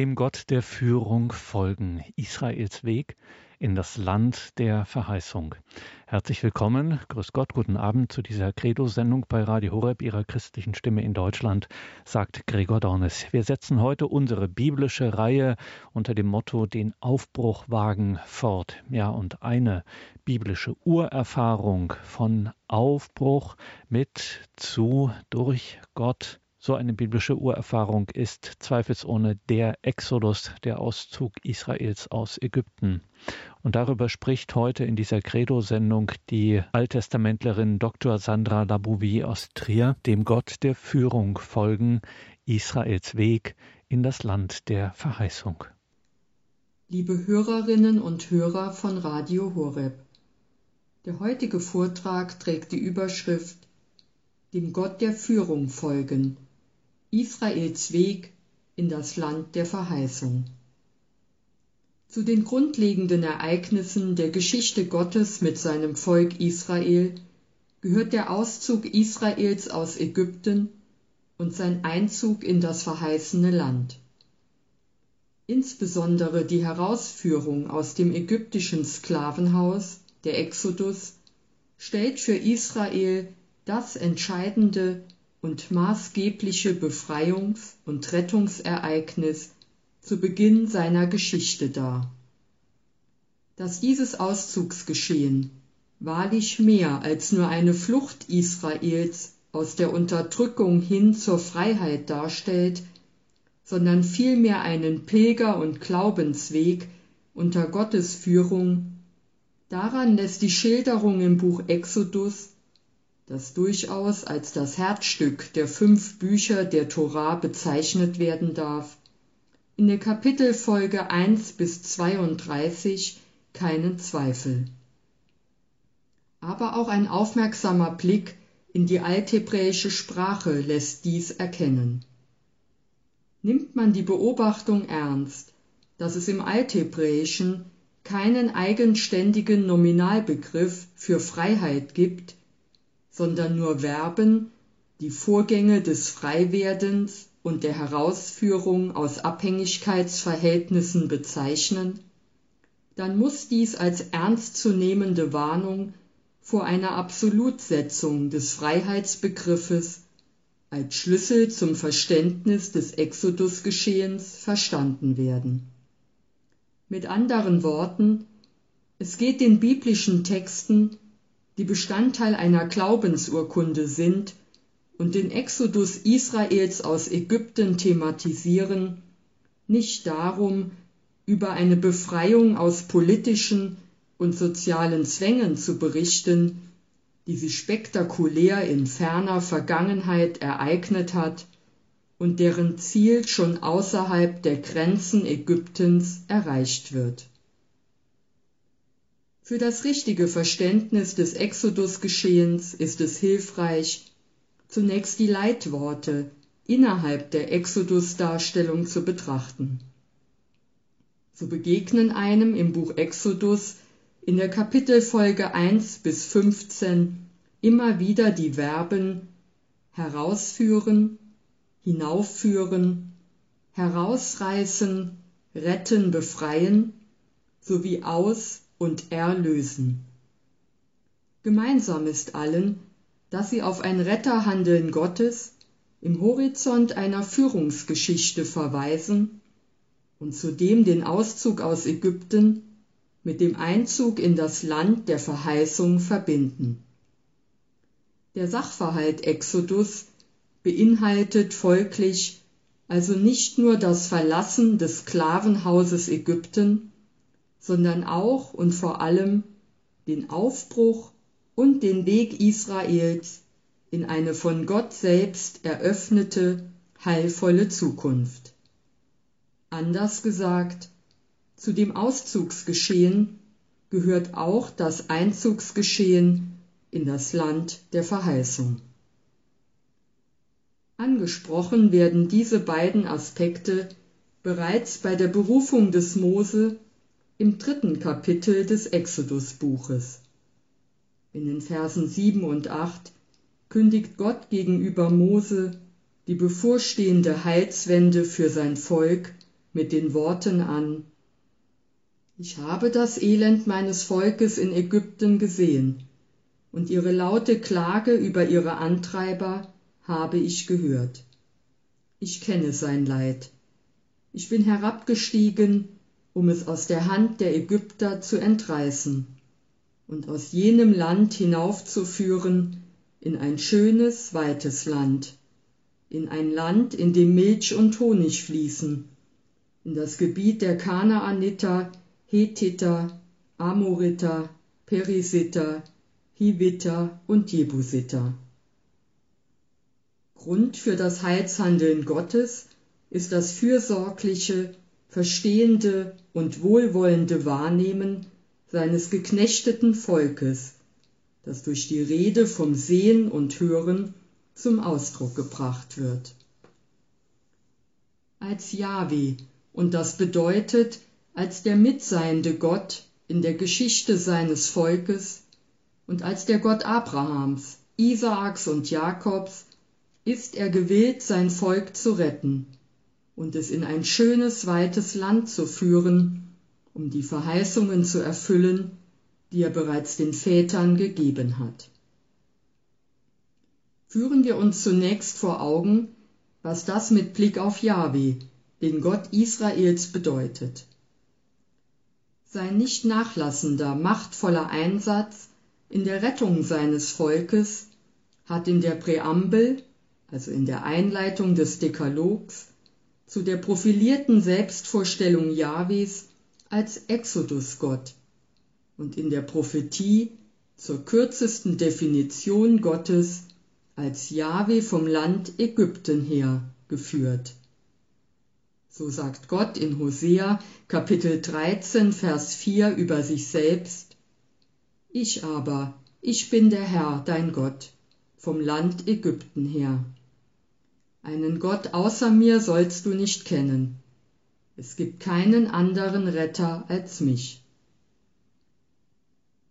dem Gott der Führung folgen, Israels Weg in das Land der Verheißung. Herzlich willkommen, grüß Gott, guten Abend zu dieser Credo-Sendung bei Radio Horeb, Ihrer christlichen Stimme in Deutschland, sagt Gregor Dornes. Wir setzen heute unsere biblische Reihe unter dem Motto Den Aufbruch wagen fort. Ja, und eine biblische Urerfahrung von Aufbruch mit zu durch Gott so eine biblische Urerfahrung ist zweifelsohne der Exodus, der Auszug Israels aus Ägypten. Und darüber spricht heute in dieser Credo-Sendung die Alttestamentlerin Dr. Sandra Labouvi aus Trier, dem Gott der Führung folgen, Israels Weg in das Land der Verheißung. Liebe Hörerinnen und Hörer von Radio Horeb, der heutige Vortrag trägt die Überschrift Dem Gott der Führung folgen Israels Weg in das Land der Verheißung. Zu den grundlegenden Ereignissen der Geschichte Gottes mit seinem Volk Israel gehört der Auszug Israels aus Ägypten und sein Einzug in das verheißene Land. Insbesondere die Herausführung aus dem ägyptischen Sklavenhaus, der Exodus, stellt für Israel das entscheidende und maßgebliche Befreiungs- und Rettungsereignis zu Beginn seiner Geschichte dar. Dass dieses Auszugsgeschehen wahrlich mehr als nur eine Flucht Israels aus der Unterdrückung hin zur Freiheit darstellt, sondern vielmehr einen Pilger- und Glaubensweg unter Gottes Führung, daran lässt die Schilderung im Buch Exodus das durchaus als das Herzstück der fünf Bücher der Torah bezeichnet werden darf, in der Kapitelfolge 1 bis 32 keinen Zweifel. Aber auch ein aufmerksamer Blick in die althebräische Sprache lässt dies erkennen. Nimmt man die Beobachtung ernst, dass es im Althebräischen keinen eigenständigen Nominalbegriff für Freiheit gibt, sondern nur Verben, die Vorgänge des Freiwerdens und der Herausführung aus Abhängigkeitsverhältnissen bezeichnen, dann muss dies als ernstzunehmende Warnung vor einer Absolutsetzung des Freiheitsbegriffes als Schlüssel zum Verständnis des Exodusgeschehens verstanden werden. Mit anderen Worten, es geht den biblischen Texten die Bestandteil einer Glaubensurkunde sind und den Exodus Israels aus Ägypten thematisieren, nicht darum, über eine Befreiung aus politischen und sozialen Zwängen zu berichten, die sich spektakulär in ferner Vergangenheit ereignet hat und deren Ziel schon außerhalb der Grenzen Ägyptens erreicht wird. Für das richtige Verständnis des Exodusgeschehens ist es hilfreich, zunächst die Leitworte innerhalb der Exodus-Darstellung zu betrachten. So begegnen einem im Buch Exodus in der Kapitelfolge 1 bis 15 immer wieder die Verben herausführen, hinaufführen, herausreißen, retten, befreien sowie aus und erlösen. Gemeinsam ist allen, dass sie auf ein Retterhandeln Gottes im Horizont einer Führungsgeschichte verweisen und zudem den Auszug aus Ägypten mit dem Einzug in das Land der Verheißung verbinden. Der Sachverhalt Exodus beinhaltet folglich also nicht nur das Verlassen des Sklavenhauses Ägypten, sondern auch und vor allem den Aufbruch und den Weg Israels in eine von Gott selbst eröffnete, heilvolle Zukunft. Anders gesagt, zu dem Auszugsgeschehen gehört auch das Einzugsgeschehen in das Land der Verheißung. Angesprochen werden diese beiden Aspekte bereits bei der Berufung des Mose im dritten Kapitel des Exodus-Buches. In den Versen 7 und 8 kündigt Gott gegenüber Mose die bevorstehende Heilswende für sein Volk mit den Worten an Ich habe das Elend meines Volkes in Ägypten gesehen, und ihre laute Klage über ihre Antreiber habe ich gehört. Ich kenne sein Leid. Ich bin herabgestiegen, um es aus der Hand der Ägypter zu entreißen und aus jenem Land hinaufzuführen in ein schönes, weites Land, in ein Land, in dem Milch und Honig fließen, in das Gebiet der Kanaaniter, Hethiter, Amoriter, Perisiter, Hiviter und Jebusiter. Grund für das Heilshandeln Gottes ist das fürsorgliche, verstehende und wohlwollende Wahrnehmen seines geknechteten Volkes, das durch die Rede vom Sehen und Hören zum Ausdruck gebracht wird. Als Yahweh, und das bedeutet als der mitseiende Gott in der Geschichte seines Volkes und als der Gott Abrahams, Isaaks und Jakobs, ist er gewillt, sein Volk zu retten und es in ein schönes, weites Land zu führen, um die Verheißungen zu erfüllen, die er bereits den Vätern gegeben hat. Führen wir uns zunächst vor Augen, was das mit Blick auf Jahwe, den Gott Israels, bedeutet. Sein nicht nachlassender, machtvoller Einsatz in der Rettung seines Volkes hat in der Präambel, also in der Einleitung des Dekalogs, zu der profilierten Selbstvorstellung Jahwes als Exodusgott und in der Prophetie zur kürzesten Definition Gottes als Jahwe vom Land Ägypten her geführt. So sagt Gott in Hosea Kapitel 13 Vers 4 über sich selbst Ich aber, ich bin der Herr, dein Gott, vom Land Ägypten her. Einen Gott außer mir sollst du nicht kennen. Es gibt keinen anderen Retter als mich.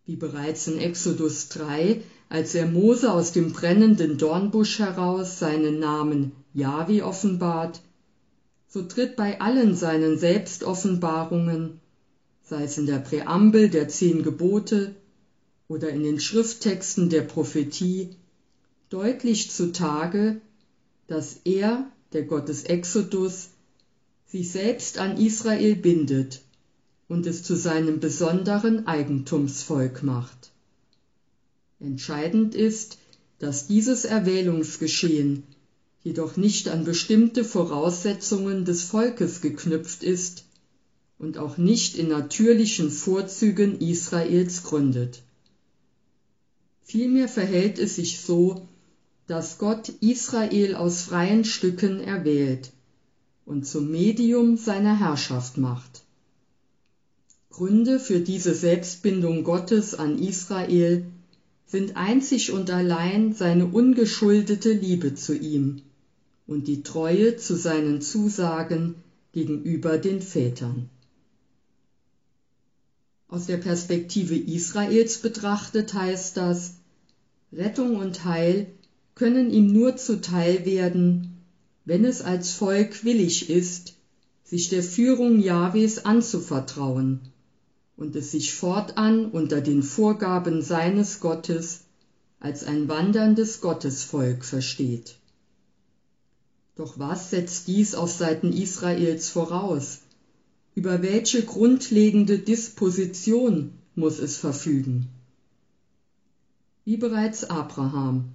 Wie bereits in Exodus 3, als er Mose aus dem brennenden Dornbusch heraus seinen Namen Jahwe offenbart, so tritt bei allen seinen Selbstoffenbarungen, sei es in der Präambel der zehn Gebote oder in den Schrifttexten der Prophetie, deutlich zutage, dass er, der Gott des Exodus, sich selbst an Israel bindet und es zu seinem besonderen Eigentumsvolk macht. Entscheidend ist, dass dieses Erwählungsgeschehen jedoch nicht an bestimmte Voraussetzungen des Volkes geknüpft ist und auch nicht in natürlichen Vorzügen Israels gründet. Vielmehr verhält es sich so, dass Gott Israel aus freien Stücken erwählt und zum Medium seiner Herrschaft macht. Gründe für diese Selbstbindung Gottes an Israel sind einzig und allein seine ungeschuldete Liebe zu ihm und die Treue zu seinen Zusagen gegenüber den Vätern. Aus der Perspektive Israels betrachtet heißt das, Rettung und Heil können ihm nur zuteil werden, wenn es als Volk willig ist, sich der Führung Jahwes anzuvertrauen und es sich fortan unter den Vorgaben seines Gottes als ein wanderndes Gottesvolk versteht. Doch was setzt dies auf Seiten Israels voraus? Über welche grundlegende Disposition muss es verfügen? Wie bereits Abraham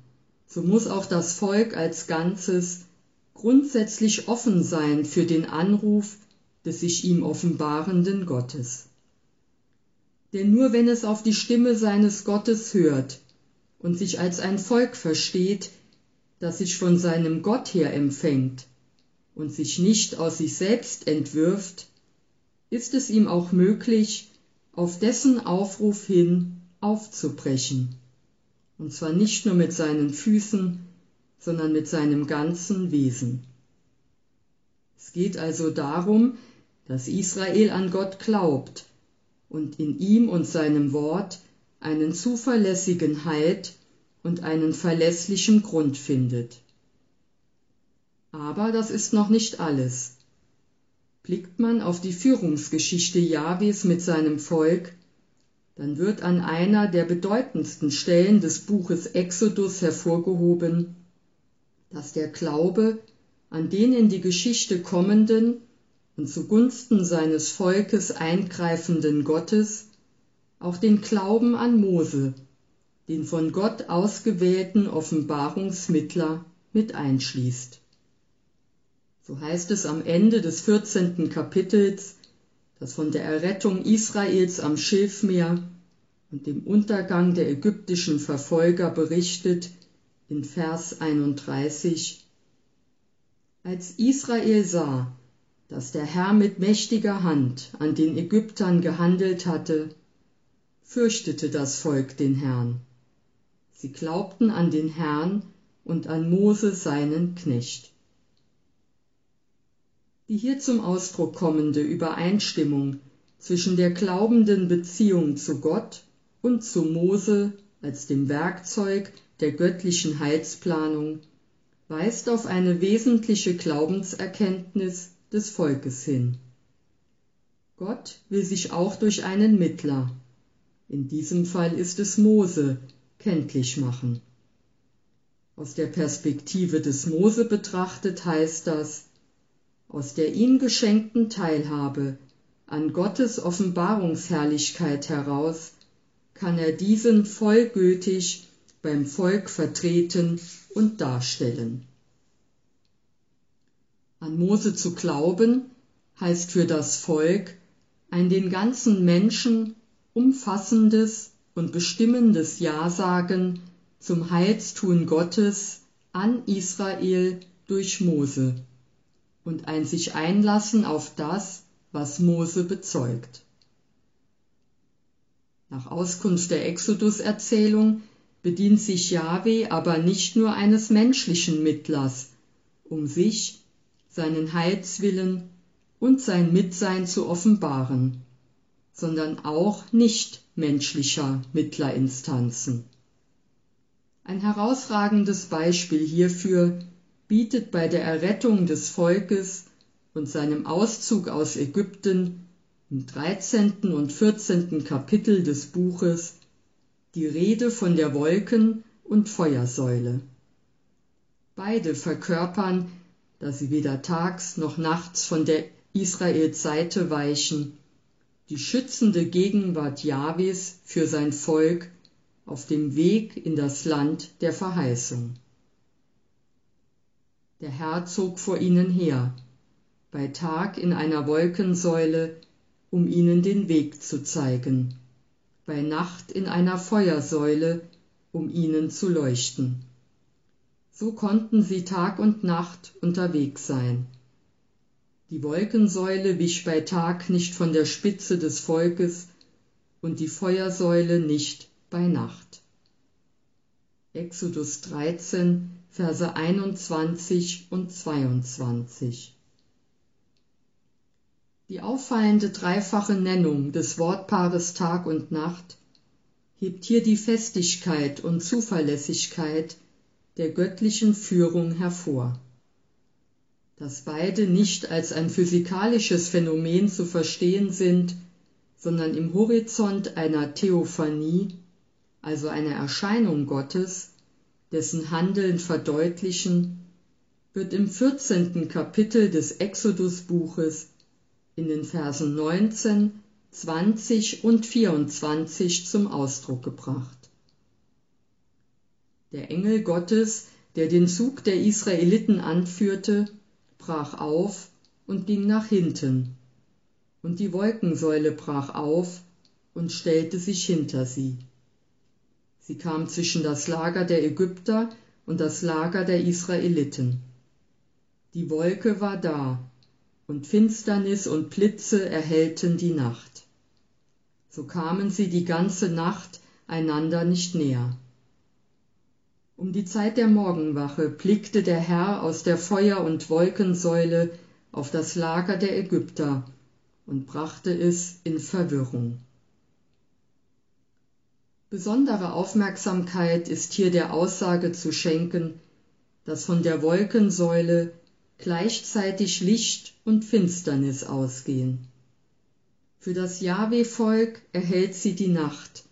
so muss auch das Volk als Ganzes grundsätzlich offen sein für den Anruf des sich ihm offenbarenden Gottes. Denn nur wenn es auf die Stimme seines Gottes hört und sich als ein Volk versteht, das sich von seinem Gott her empfängt und sich nicht aus sich selbst entwirft, ist es ihm auch möglich, auf dessen Aufruf hin aufzubrechen und zwar nicht nur mit seinen Füßen, sondern mit seinem ganzen Wesen. Es geht also darum, dass Israel an Gott glaubt und in ihm und seinem Wort einen zuverlässigen Halt und einen verlässlichen Grund findet. Aber das ist noch nicht alles. Blickt man auf die Führungsgeschichte Jahwes mit seinem Volk, dann wird an einer der bedeutendsten Stellen des Buches Exodus hervorgehoben, dass der Glaube an den in die Geschichte kommenden und zugunsten seines Volkes eingreifenden Gottes auch den Glauben an Mose, den von Gott ausgewählten Offenbarungsmittler, mit einschließt. So heißt es am Ende des 14. Kapitels das von der Errettung Israels am Schilfmeer und dem Untergang der ägyptischen Verfolger berichtet in Vers 31. Als Israel sah, dass der Herr mit mächtiger Hand an den Ägyptern gehandelt hatte, fürchtete das Volk den Herrn. Sie glaubten an den Herrn und an Mose seinen Knecht. Die hier zum Ausdruck kommende Übereinstimmung zwischen der glaubenden Beziehung zu Gott und zu Mose als dem Werkzeug der göttlichen Heilsplanung weist auf eine wesentliche Glaubenserkenntnis des Volkes hin. Gott will sich auch durch einen Mittler, in diesem Fall ist es Mose, kenntlich machen. Aus der Perspektive des Mose betrachtet heißt das, aus der ihm geschenkten Teilhabe an Gottes Offenbarungsherrlichkeit heraus kann er diesen vollgültig beim Volk vertreten und darstellen. An Mose zu glauben heißt für das Volk ein den ganzen Menschen umfassendes und bestimmendes Ja-Sagen zum Heilstun Gottes an Israel durch Mose und ein sich einlassen auf das, was Mose bezeugt. Nach Auskunft der Exodus-Erzählung bedient sich Jahwe aber nicht nur eines menschlichen Mittlers, um sich, seinen Heilswillen und sein Mitsein zu offenbaren, sondern auch nicht menschlicher Mittlerinstanzen. Ein herausragendes Beispiel hierfür bietet bei der Errettung des Volkes und seinem Auszug aus Ägypten im 13. und 14. Kapitel des Buches die Rede von der Wolken- und Feuersäule. Beide verkörpern, da sie weder tags noch nachts von der Israels Seite weichen, die schützende Gegenwart Jahwes für sein Volk auf dem Weg in das Land der Verheißung. Der Herr zog vor ihnen her, bei Tag in einer Wolkensäule, um ihnen den Weg zu zeigen, bei Nacht in einer Feuersäule, um ihnen zu leuchten. So konnten sie Tag und Nacht unterwegs sein. Die Wolkensäule wich bei Tag nicht von der Spitze des Volkes und die Feuersäule nicht bei Nacht. Exodus 13, Verse 21 und 22. Die auffallende dreifache Nennung des Wortpaares Tag und Nacht hebt hier die Festigkeit und Zuverlässigkeit der göttlichen Führung hervor. Dass beide nicht als ein physikalisches Phänomen zu verstehen sind, sondern im Horizont einer Theophanie, also einer Erscheinung Gottes, dessen Handeln verdeutlichen, wird im 14. Kapitel des Exodus-Buches in den Versen 19, 20 und 24 zum Ausdruck gebracht. Der Engel Gottes, der den Zug der Israeliten anführte, brach auf und ging nach hinten, und die Wolkensäule brach auf und stellte sich hinter sie. Sie kam zwischen das Lager der Ägypter und das Lager der Israeliten. Die Wolke war da, und Finsternis und Blitze erhellten die Nacht. So kamen sie die ganze Nacht einander nicht näher. Um die Zeit der Morgenwache blickte der Herr aus der Feuer- und Wolkensäule auf das Lager der Ägypter und brachte es in Verwirrung. Besondere Aufmerksamkeit ist hier der Aussage zu schenken, dass von der Wolkensäule gleichzeitig Licht und Finsternis ausgehen. Für das Jahwe-Volk erhält sie die Nacht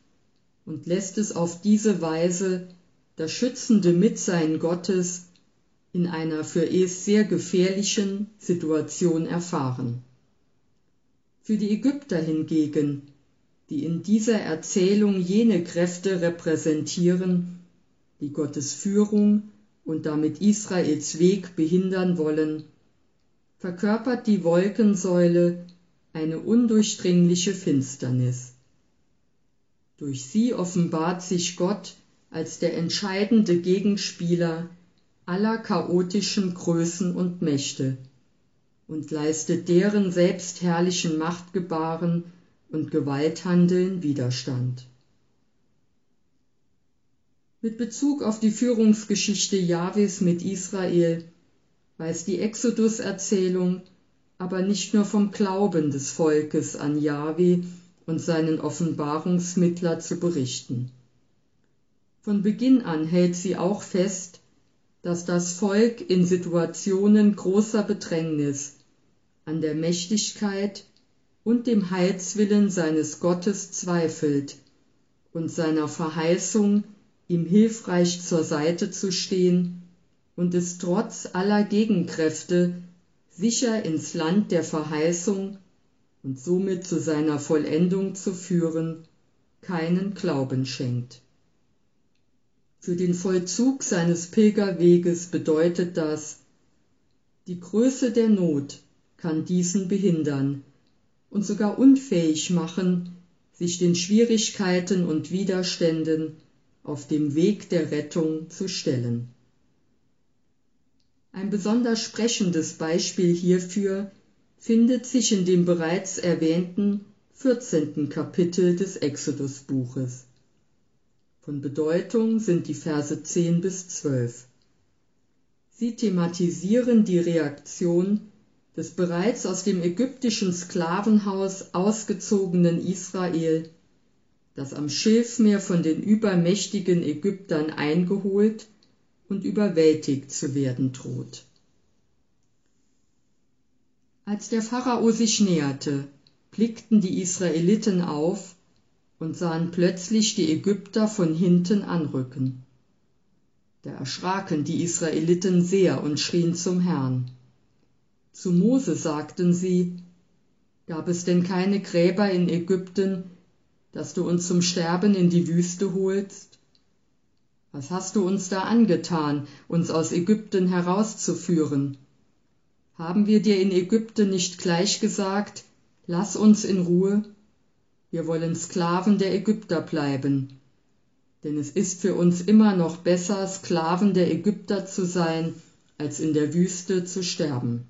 und lässt es auf diese Weise das schützende Mitsein Gottes in einer für es sehr gefährlichen Situation erfahren. Für die Ägypter hingegen, die in dieser Erzählung jene Kräfte repräsentieren, die Gottes Führung und damit Israels Weg behindern wollen, verkörpert die Wolkensäule eine undurchdringliche Finsternis. Durch sie offenbart sich Gott als der entscheidende Gegenspieler aller chaotischen Größen und Mächte und leistet deren selbstherrlichen Machtgebaren und Gewalthandeln Widerstand. Mit Bezug auf die Führungsgeschichte Jahwes mit Israel weiß die Exodus-Erzählung aber nicht nur vom Glauben des Volkes an Jahwe und seinen Offenbarungsmittler zu berichten. Von Beginn an hält sie auch fest, dass das Volk in Situationen großer Bedrängnis an der Mächtigkeit und dem Heilswillen seines Gottes zweifelt und seiner Verheißung, ihm hilfreich zur Seite zu stehen und es trotz aller Gegenkräfte sicher ins Land der Verheißung und somit zu seiner Vollendung zu führen, keinen Glauben schenkt. Für den Vollzug seines Pilgerweges bedeutet das, die Größe der Not kann diesen behindern und sogar unfähig machen, sich den Schwierigkeiten und Widerständen auf dem Weg der Rettung zu stellen. Ein besonders sprechendes Beispiel hierfür findet sich in dem bereits erwähnten 14. Kapitel des Exodusbuches. Von Bedeutung sind die Verse 10 bis 12. Sie thematisieren die Reaktion des bereits aus dem ägyptischen Sklavenhaus ausgezogenen Israel, das am Schilfmeer von den übermächtigen Ägyptern eingeholt und überwältigt zu werden droht. Als der Pharao sich näherte, blickten die Israeliten auf und sahen plötzlich die Ägypter von hinten anrücken. Da erschraken die Israeliten sehr und schrien zum Herrn. Zu Mose sagten sie, Gab es denn keine Gräber in Ägypten, dass du uns zum Sterben in die Wüste holst? Was hast du uns da angetan, uns aus Ägypten herauszuführen? Haben wir dir in Ägypten nicht gleich gesagt, lass uns in Ruhe? wir wollen Sklaven der Ägypter bleiben. Denn es ist für uns immer noch besser, Sklaven der Ägypter zu sein, als in der Wüste zu sterben.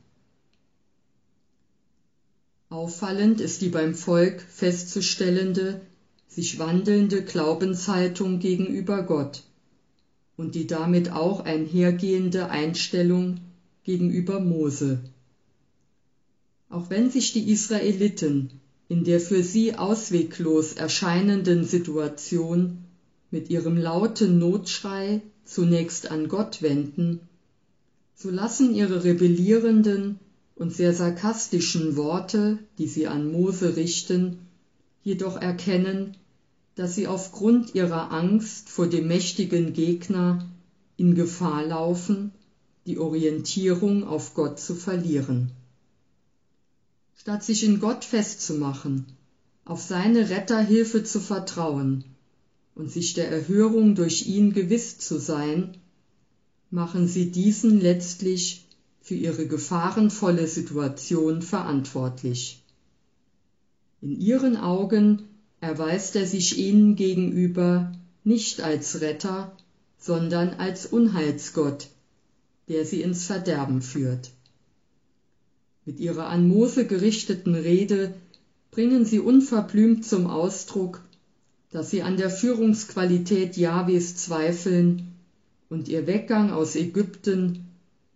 Auffallend ist die beim Volk festzustellende, sich wandelnde Glaubenshaltung gegenüber Gott und die damit auch einhergehende Einstellung gegenüber Mose. Auch wenn sich die Israeliten in der für sie ausweglos erscheinenden Situation mit ihrem lauten Notschrei zunächst an Gott wenden, so lassen ihre rebellierenden und sehr sarkastischen Worte, die sie an Mose richten, jedoch erkennen, dass sie aufgrund ihrer Angst vor dem mächtigen Gegner in Gefahr laufen, die Orientierung auf Gott zu verlieren. Statt sich in Gott festzumachen, auf seine Retterhilfe zu vertrauen und sich der Erhörung durch ihn gewiss zu sein, machen sie diesen letztlich für ihre gefahrenvolle Situation verantwortlich. In ihren Augen erweist er sich ihnen gegenüber nicht als Retter, sondern als Unheilsgott, der sie ins Verderben führt. Mit ihrer an Mose gerichteten Rede bringen sie unverblümt zum Ausdruck, dass sie an der Führungsqualität Jahwes zweifeln und ihr Weggang aus Ägypten,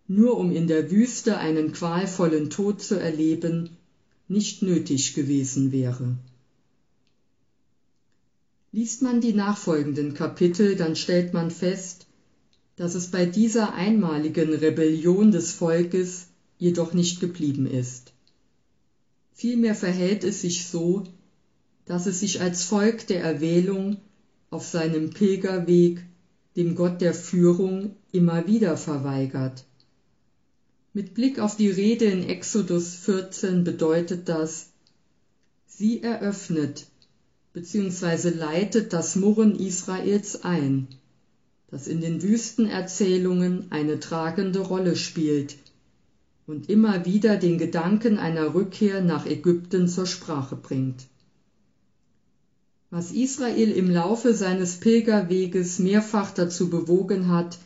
nur um in der Wüste einen qualvollen Tod zu erleben, nicht nötig gewesen wäre. Liest man die nachfolgenden Kapitel, dann stellt man fest, dass es bei dieser einmaligen Rebellion des Volkes jedoch nicht geblieben ist. Vielmehr verhält es sich so, dass es sich als Volk der Erwählung auf seinem Pilgerweg dem Gott der Führung immer wieder verweigert. Mit Blick auf die Rede in Exodus 14 bedeutet das, sie eröffnet bzw. leitet das Murren Israels ein, das in den Wüstenerzählungen eine tragende Rolle spielt und immer wieder den Gedanken einer Rückkehr nach Ägypten zur Sprache bringt. Was Israel im Laufe seines Pilgerweges mehrfach dazu bewogen hat,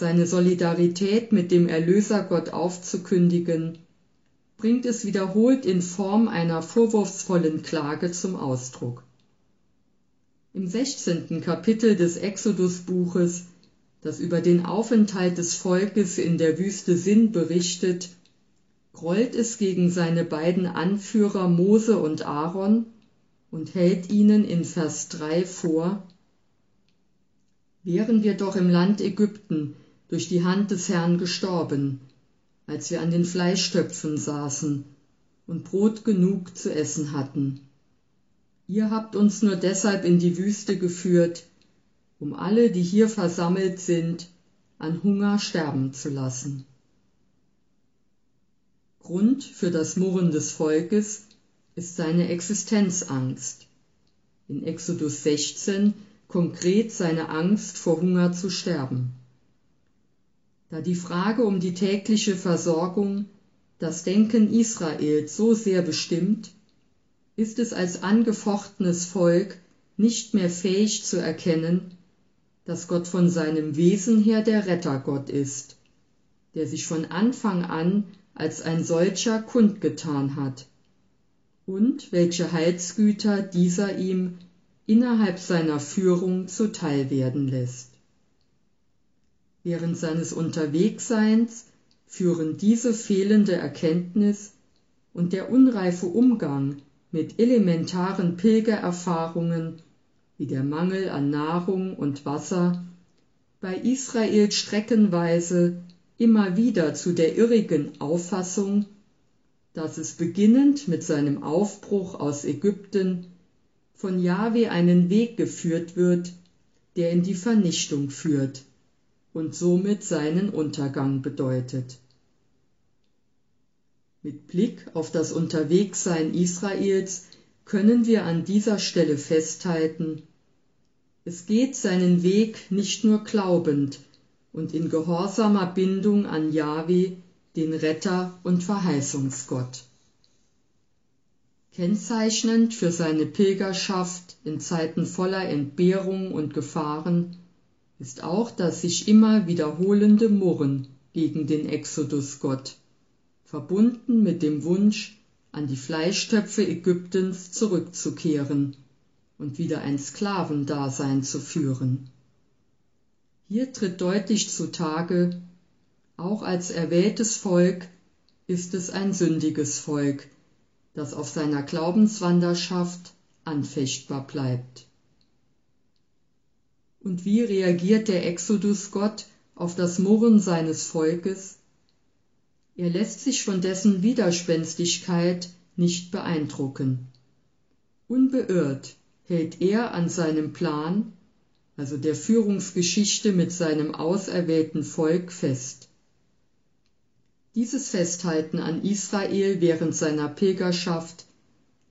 seine Solidarität mit dem Erlösergott aufzukündigen, bringt es wiederholt in Form einer vorwurfsvollen Klage zum Ausdruck. Im 16. Kapitel des Exodusbuches, das über den Aufenthalt des Volkes in der Wüste Sinn berichtet, grollt es gegen seine beiden Anführer Mose und Aaron und hält ihnen in Vers 3 vor, Wären wir doch im Land Ägypten durch die Hand des Herrn gestorben, als wir an den Fleischtöpfen saßen und Brot genug zu essen hatten. Ihr habt uns nur deshalb in die Wüste geführt, um alle, die hier versammelt sind, an Hunger sterben zu lassen. Grund für das Murren des Volkes ist seine Existenzangst. In Exodus 16 konkret seine Angst vor Hunger zu sterben. Da die Frage um die tägliche Versorgung das Denken Israels so sehr bestimmt, ist es als angefochtenes Volk nicht mehr fähig zu erkennen, dass Gott von seinem Wesen her der Rettergott ist, der sich von Anfang an als ein solcher kundgetan hat, und welche Heilsgüter dieser ihm innerhalb seiner Führung zuteil werden lässt. Während seines Unterwegseins führen diese fehlende Erkenntnis und der unreife Umgang mit elementaren Pilgererfahrungen wie der Mangel an Nahrung und Wasser bei Israel streckenweise immer wieder zu der irrigen Auffassung, dass es beginnend mit seinem Aufbruch aus Ägypten von Jahwe einen Weg geführt wird, der in die Vernichtung führt und somit seinen Untergang bedeutet. Mit Blick auf das Unterwegssein Israels können wir an dieser Stelle festhalten, es geht seinen Weg nicht nur glaubend und in gehorsamer Bindung an Jahwe, den Retter und Verheißungsgott. Kennzeichnend für seine Pilgerschaft in Zeiten voller Entbehrung und Gefahren ist auch das sich immer wiederholende Murren gegen den Exodusgott verbunden mit dem Wunsch, an die Fleischtöpfe Ägyptens zurückzukehren und wieder ein Sklavendasein zu führen. Hier tritt deutlich zutage, auch als erwähltes Volk ist es ein sündiges Volk, das auf seiner Glaubenswanderschaft anfechtbar bleibt. Und wie reagiert der Exodus Gott auf das Murren seines Volkes? Er lässt sich von dessen Widerspenstigkeit nicht beeindrucken. Unbeirrt hält er an seinem Plan, also der Führungsgeschichte mit seinem auserwählten Volk, fest. Dieses Festhalten an Israel während seiner Pilgerschaft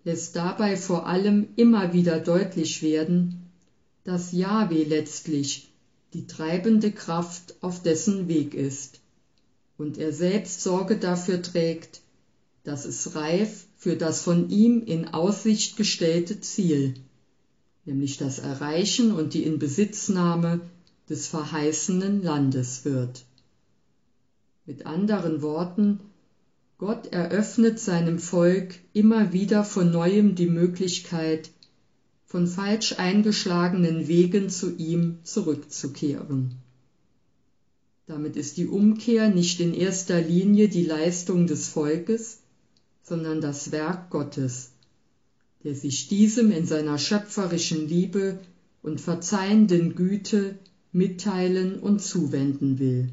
lässt dabei vor allem immer wieder deutlich werden, dass Jahwe letztlich die treibende Kraft auf dessen Weg ist und er selbst Sorge dafür trägt, dass es reif für das von ihm in Aussicht gestellte Ziel, nämlich das Erreichen und die Inbesitznahme des verheißenen Landes wird. Mit anderen Worten, Gott eröffnet seinem Volk immer wieder von neuem die Möglichkeit, von falsch eingeschlagenen Wegen zu ihm zurückzukehren. Damit ist die Umkehr nicht in erster Linie die Leistung des Volkes, sondern das Werk Gottes, der sich diesem in seiner schöpferischen Liebe und verzeihenden Güte mitteilen und zuwenden will.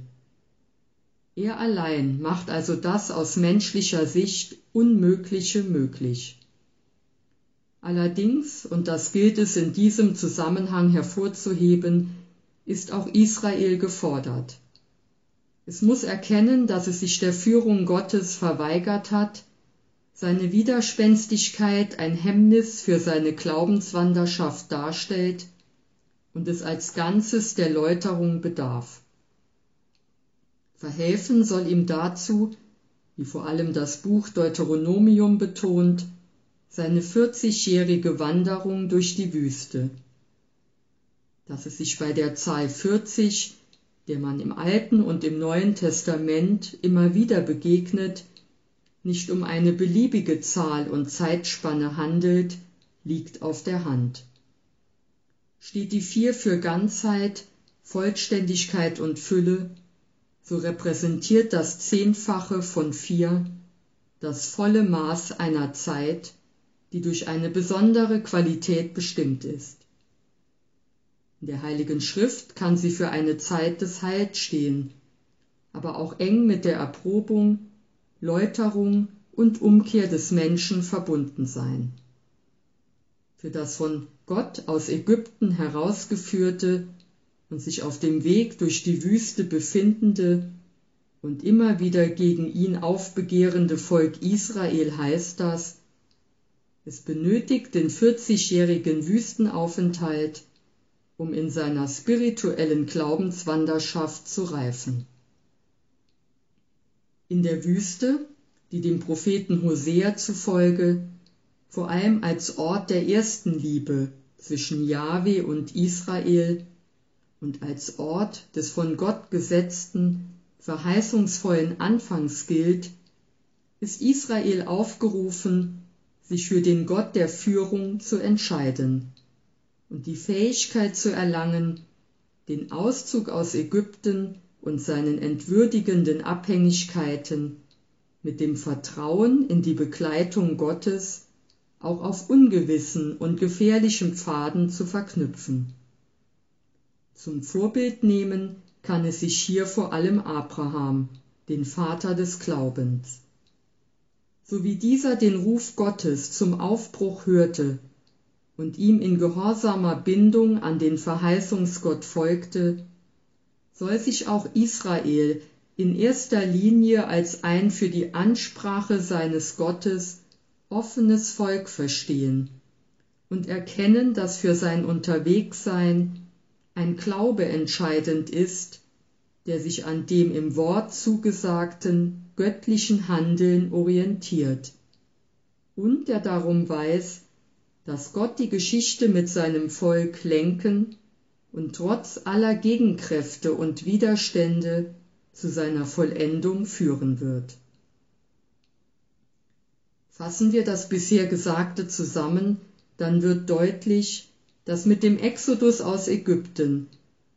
Er allein macht also das aus menschlicher Sicht Unmögliche möglich. Allerdings, und das gilt es in diesem Zusammenhang hervorzuheben, ist auch Israel gefordert. Es muss erkennen, dass es sich der Führung Gottes verweigert hat, seine Widerspenstigkeit ein Hemmnis für seine Glaubenswanderschaft darstellt und es als Ganzes der Läuterung bedarf. Verhelfen soll ihm dazu, wie vor allem das Buch Deuteronomium betont, seine 40-jährige Wanderung durch die Wüste. Dass es sich bei der Zahl 40, der man im Alten und im Neuen Testament immer wieder begegnet, nicht um eine beliebige Zahl und Zeitspanne handelt, liegt auf der Hand. Steht die Vier für Ganzheit, Vollständigkeit und Fülle, so repräsentiert das Zehnfache von vier das volle Maß einer Zeit, die durch eine besondere Qualität bestimmt ist. In der Heiligen Schrift kann sie für eine Zeit des Heils stehen, aber auch eng mit der Erprobung, Läuterung und Umkehr des Menschen verbunden sein. Für das von Gott aus Ägypten herausgeführte und sich auf dem Weg durch die Wüste befindende und immer wieder gegen ihn aufbegehrende Volk Israel heißt das, es benötigt den 40-jährigen Wüstenaufenthalt, um in seiner spirituellen Glaubenswanderschaft zu reifen. In der Wüste, die dem Propheten Hosea zufolge vor allem als Ort der ersten Liebe zwischen Jahwe und Israel und als Ort des von Gott gesetzten, verheißungsvollen Anfangs gilt, ist Israel aufgerufen, sich für den Gott der Führung zu entscheiden und die Fähigkeit zu erlangen, den Auszug aus Ägypten und seinen entwürdigenden Abhängigkeiten mit dem Vertrauen in die Begleitung Gottes auch auf ungewissen und gefährlichen Pfaden zu verknüpfen. Zum Vorbild nehmen kann es sich hier vor allem Abraham, den Vater des Glaubens. So wie dieser den Ruf Gottes zum Aufbruch hörte und ihm in gehorsamer Bindung an den Verheißungsgott folgte, soll sich auch Israel in erster Linie als ein für die Ansprache seines Gottes offenes Volk verstehen und erkennen, dass für sein Unterwegssein ein Glaube entscheidend ist, der sich an dem im Wort zugesagten göttlichen Handeln orientiert und der darum weiß, dass Gott die Geschichte mit seinem Volk lenken und trotz aller Gegenkräfte und Widerstände zu seiner Vollendung führen wird. Fassen wir das bisher Gesagte zusammen, dann wird deutlich, dass mit dem Exodus aus Ägypten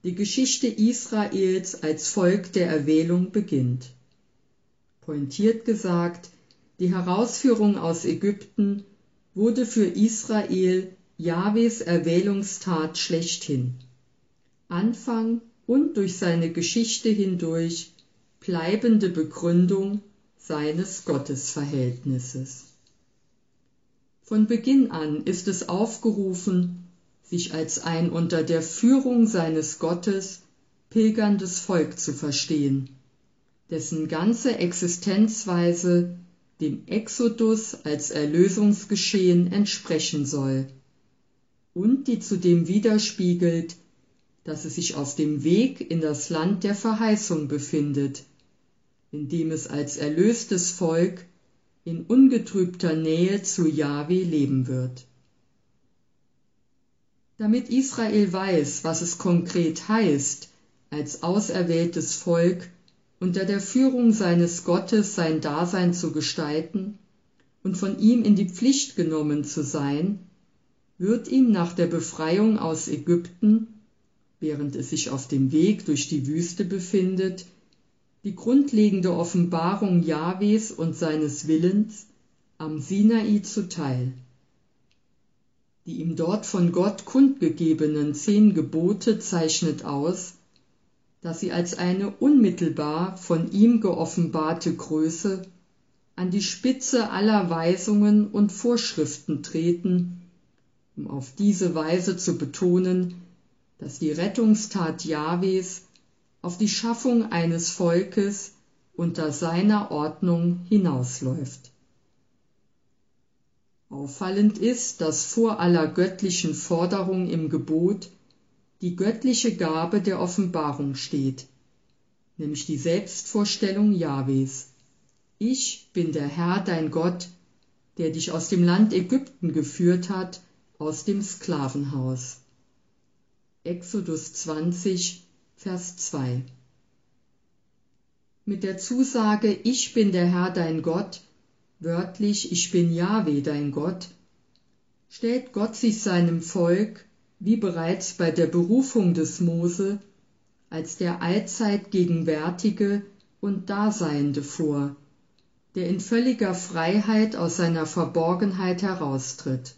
die Geschichte Israels als Volk der Erwählung beginnt. Pointiert gesagt, die Herausführung aus Ägypten wurde für Israel Jahwes Erwählungstat schlechthin. Anfang und durch seine Geschichte hindurch bleibende Begründung seines Gottesverhältnisses. Von Beginn an ist es aufgerufen, sich als ein unter der Führung seines Gottes pilgerndes Volk zu verstehen, dessen ganze Existenzweise dem Exodus als Erlösungsgeschehen entsprechen soll und die zudem widerspiegelt, dass es sich auf dem Weg in das Land der Verheißung befindet, in dem es als erlöstes Volk in ungetrübter Nähe zu Jahwe leben wird. Damit Israel weiß, was es konkret heißt, als auserwähltes Volk unter der Führung seines Gottes sein Dasein zu gestalten und von ihm in die Pflicht genommen zu sein, wird ihm nach der Befreiung aus Ägypten, während es sich auf dem Weg durch die Wüste befindet, die grundlegende Offenbarung Jahwes und seines Willens am Sinai zuteil. Die ihm dort von Gott kundgegebenen zehn Gebote zeichnet aus, dass sie als eine unmittelbar von ihm geoffenbarte Größe an die Spitze aller Weisungen und Vorschriften treten, um auf diese Weise zu betonen, dass die Rettungstat Jahwes auf die Schaffung eines Volkes unter seiner Ordnung hinausläuft. Auffallend ist, dass vor aller göttlichen Forderung im Gebot die göttliche Gabe der Offenbarung steht, nämlich die Selbstvorstellung Jahwes. Ich bin der Herr dein Gott, der dich aus dem Land Ägypten geführt hat, aus dem Sklavenhaus. Exodus 20, Vers 2 Mit der Zusage Ich bin der Herr dein Gott, wörtlich Ich bin Jahwe dein Gott, stellt Gott sich seinem Volk, wie bereits bei der Berufung des Mose, als der allzeit gegenwärtige und Daseiende vor, der in völliger Freiheit aus seiner Verborgenheit heraustritt.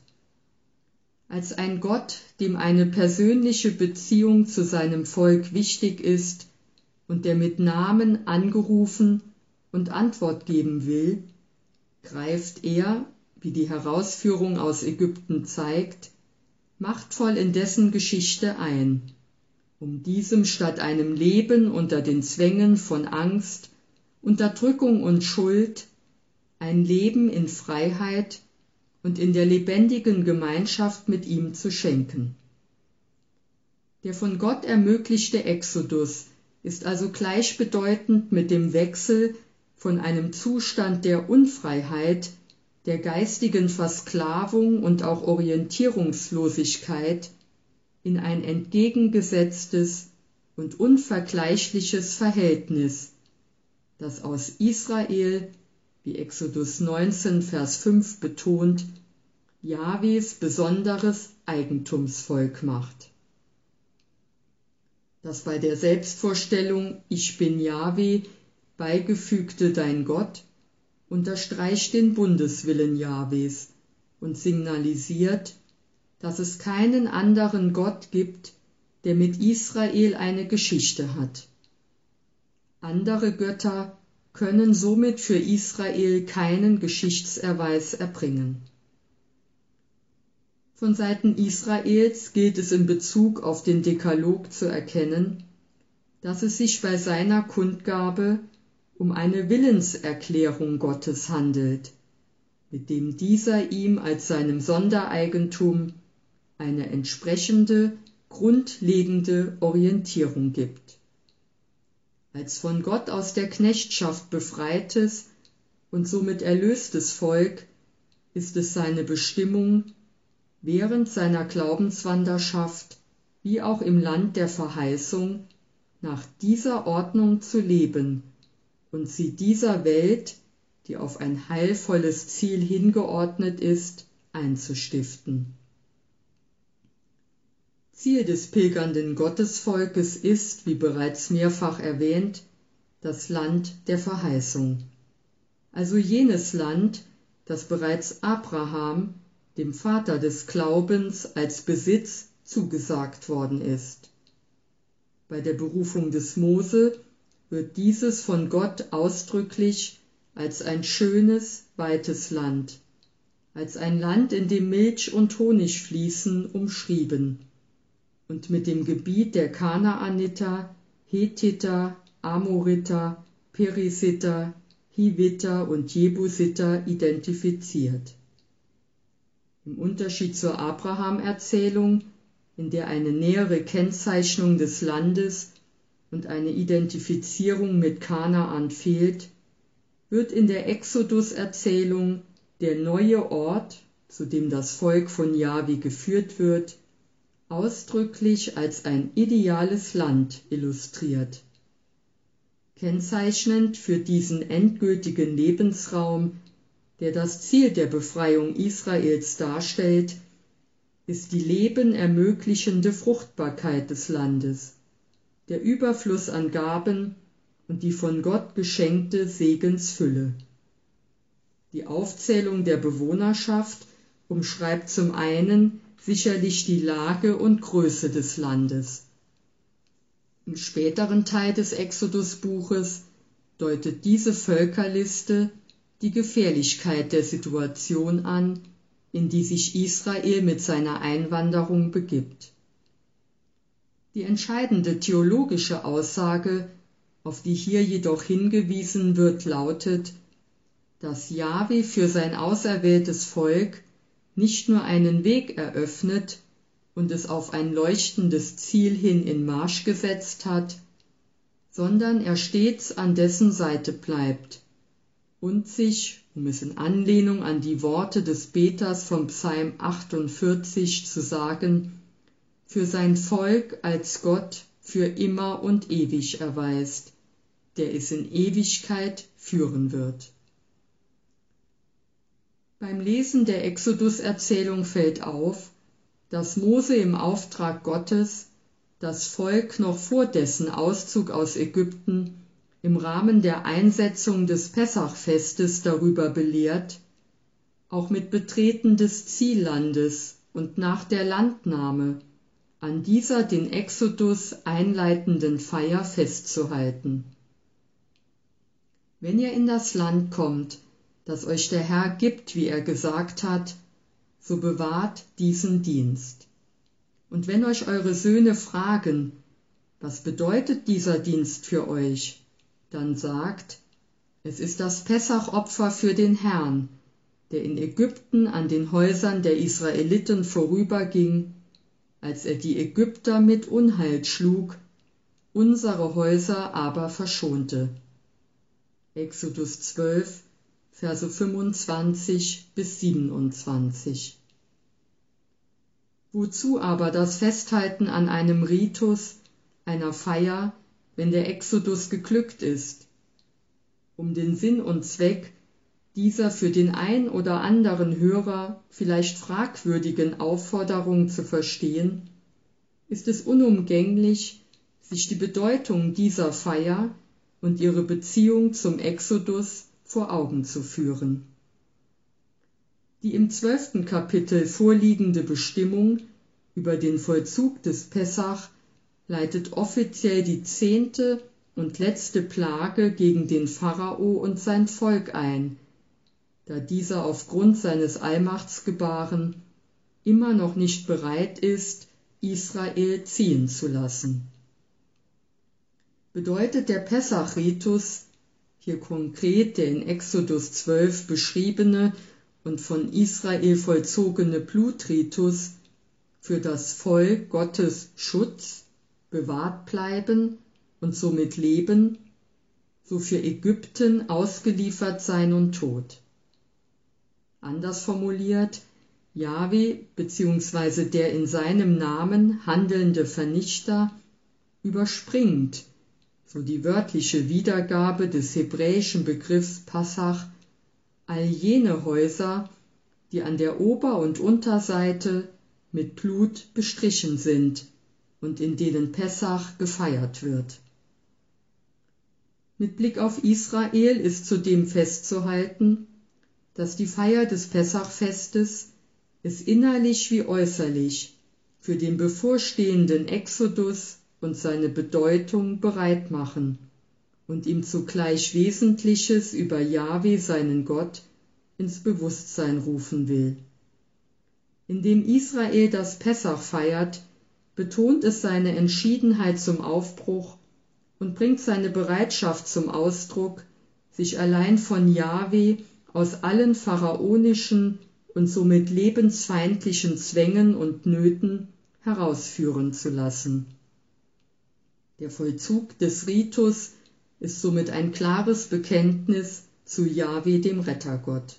Als ein Gott, dem eine persönliche Beziehung zu seinem Volk wichtig ist und der mit Namen angerufen und Antwort geben will, greift er, wie die Herausführung aus Ägypten zeigt, machtvoll in dessen Geschichte ein, um diesem statt einem Leben unter den Zwängen von Angst Unterdrückung und Schuld, ein Leben in Freiheit und in der lebendigen Gemeinschaft mit ihm zu schenken. Der von Gott ermöglichte Exodus ist also gleichbedeutend mit dem Wechsel von einem Zustand der Unfreiheit, der geistigen Versklavung und auch Orientierungslosigkeit in ein entgegengesetztes und unvergleichliches Verhältnis das aus Israel, wie Exodus 19, Vers 5 betont, Jahwes besonderes Eigentumsvolk macht. Das bei der Selbstvorstellung Ich bin Jahwe beigefügte Dein Gott unterstreicht den Bundeswillen Jahwes und signalisiert, dass es keinen anderen Gott gibt, der mit Israel eine Geschichte hat. Andere Götter können somit für Israel keinen Geschichtserweis erbringen. Von Seiten Israels gilt es in Bezug auf den Dekalog zu erkennen, dass es sich bei seiner Kundgabe um eine Willenserklärung Gottes handelt, mit dem dieser ihm als seinem Sondereigentum eine entsprechende, grundlegende Orientierung gibt. Als von Gott aus der Knechtschaft befreites und somit erlöstes Volk ist es seine Bestimmung, während seiner Glaubenswanderschaft wie auch im Land der Verheißung nach dieser Ordnung zu leben und sie dieser Welt, die auf ein heilvolles Ziel hingeordnet ist, einzustiften. Ziel des pilgernden Gottesvolkes ist, wie bereits mehrfach erwähnt, das Land der Verheißung, also jenes Land, das bereits Abraham, dem Vater des Glaubens, als Besitz zugesagt worden ist. Bei der Berufung des Mose wird dieses von Gott ausdrücklich als ein schönes, weites Land, als ein Land, in dem Milch und Honig fließen, umschrieben und mit dem Gebiet der Kanaaniter, Hethiter, Amoriter, Perisiter, Hiviter und Jebusiter identifiziert. Im Unterschied zur Abraham-Erzählung, in der eine nähere Kennzeichnung des Landes und eine Identifizierung mit Kanaan fehlt, wird in der Exodus-Erzählung der neue Ort, zu dem das Volk von Jahwe geführt wird, ausdrücklich als ein ideales Land illustriert. Kennzeichnend für diesen endgültigen Lebensraum, der das Ziel der Befreiung Israels darstellt, ist die Leben ermöglichende Fruchtbarkeit des Landes, der Überfluss an Gaben und die von Gott geschenkte Segensfülle. Die Aufzählung der Bewohnerschaft umschreibt zum einen sicherlich die Lage und Größe des Landes. Im späteren Teil des Exodus-Buches deutet diese Völkerliste die Gefährlichkeit der Situation an, in die sich Israel mit seiner Einwanderung begibt. Die entscheidende theologische Aussage, auf die hier jedoch hingewiesen wird, lautet, dass Jahwe für sein auserwähltes Volk nicht nur einen Weg eröffnet und es auf ein leuchtendes Ziel hin in Marsch gesetzt hat, sondern er stets an dessen Seite bleibt und sich, um es in Anlehnung an die Worte des Beters vom Psalm 48 zu sagen, für sein Volk als Gott für immer und ewig erweist, der es in Ewigkeit führen wird. Beim Lesen der Exodus-Erzählung fällt auf, dass Mose im Auftrag Gottes das Volk noch vor dessen Auszug aus Ägypten im Rahmen der Einsetzung des Pessachfestes darüber belehrt, auch mit Betreten des Ziellandes und nach der Landnahme an dieser den Exodus einleitenden Feier festzuhalten. Wenn ihr in das Land kommt, das euch der Herr gibt, wie er gesagt hat, so bewahrt diesen Dienst. Und wenn euch eure Söhne fragen, was bedeutet dieser Dienst für euch, dann sagt, es ist das Pessachopfer für den Herrn, der in Ägypten an den Häusern der Israeliten vorüberging, als er die Ägypter mit Unheil schlug, unsere Häuser aber verschonte. Exodus 12, Verse 25 bis 27. Wozu aber das Festhalten an einem Ritus, einer Feier, wenn der Exodus geglückt ist? Um den Sinn und Zweck dieser für den ein oder anderen Hörer vielleicht fragwürdigen Aufforderung zu verstehen, ist es unumgänglich, sich die Bedeutung dieser Feier und ihre Beziehung zum Exodus vor Augen zu führen. Die im zwölften Kapitel vorliegende Bestimmung über den Vollzug des Pessach leitet offiziell die zehnte und letzte Plage gegen den Pharao und sein Volk ein, da dieser aufgrund seines Allmachtsgebaren immer noch nicht bereit ist, Israel ziehen zu lassen. Bedeutet der Pessach-Ritus hier konkret der in Exodus 12 beschriebene und von Israel vollzogene Blutritus für das Volk Gottes Schutz, bewahrt bleiben und somit leben, so für Ägypten ausgeliefert sein und Tod. Anders formuliert, Jahwe bzw. der in seinem Namen handelnde Vernichter überspringt so die wörtliche Wiedergabe des hebräischen Begriffs Passach, all jene Häuser, die an der Ober- und Unterseite mit Blut bestrichen sind und in denen Pessach gefeiert wird. Mit Blick auf Israel ist zudem festzuhalten, dass die Feier des Pessachfestes es innerlich wie äußerlich für den bevorstehenden Exodus und seine Bedeutung bereit machen und ihm zugleich Wesentliches über Jahwe seinen Gott ins Bewusstsein rufen will. Indem Israel das Pessach feiert, betont es seine Entschiedenheit zum Aufbruch und bringt seine Bereitschaft zum Ausdruck, sich allein von Jahwe aus allen pharaonischen und somit lebensfeindlichen Zwängen und Nöten herausführen zu lassen. Der Vollzug des Ritus ist somit ein klares Bekenntnis zu Jahwe, dem Rettergott.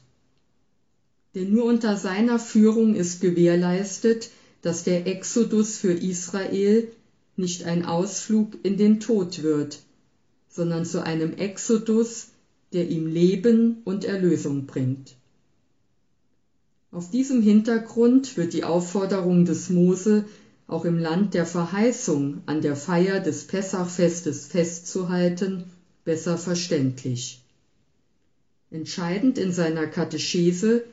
Denn nur unter seiner Führung ist gewährleistet, dass der Exodus für Israel nicht ein Ausflug in den Tod wird, sondern zu einem Exodus, der ihm Leben und Erlösung bringt. Auf diesem Hintergrund wird die Aufforderung des Mose auch im Land der Verheißung an der Feier des Pessachfestes festzuhalten, besser verständlich. Entscheidend in seiner Katechese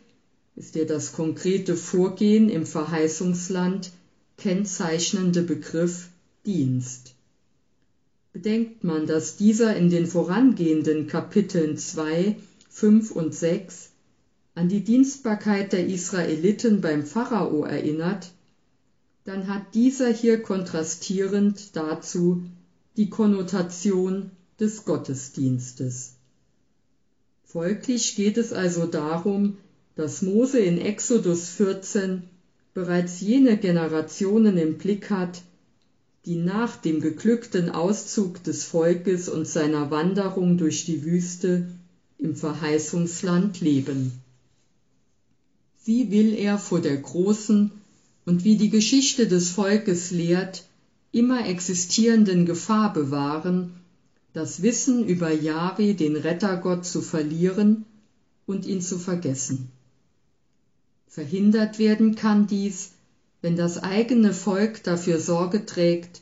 ist der das konkrete Vorgehen im Verheißungsland kennzeichnende Begriff Dienst. Bedenkt man, dass dieser in den vorangehenden Kapiteln 2, 5 und 6 an die Dienstbarkeit der Israeliten beim Pharao erinnert, dann hat dieser hier kontrastierend dazu die Konnotation des Gottesdienstes. Folglich geht es also darum, dass Mose in Exodus 14 bereits jene Generationen im Blick hat, die nach dem geglückten Auszug des Volkes und seiner Wanderung durch die Wüste im Verheißungsland leben. Sie will er vor der großen und wie die Geschichte des Volkes lehrt, immer existierenden Gefahr bewahren, das Wissen über Jahwe, den Rettergott, zu verlieren und ihn zu vergessen. Verhindert werden kann dies, wenn das eigene Volk dafür Sorge trägt,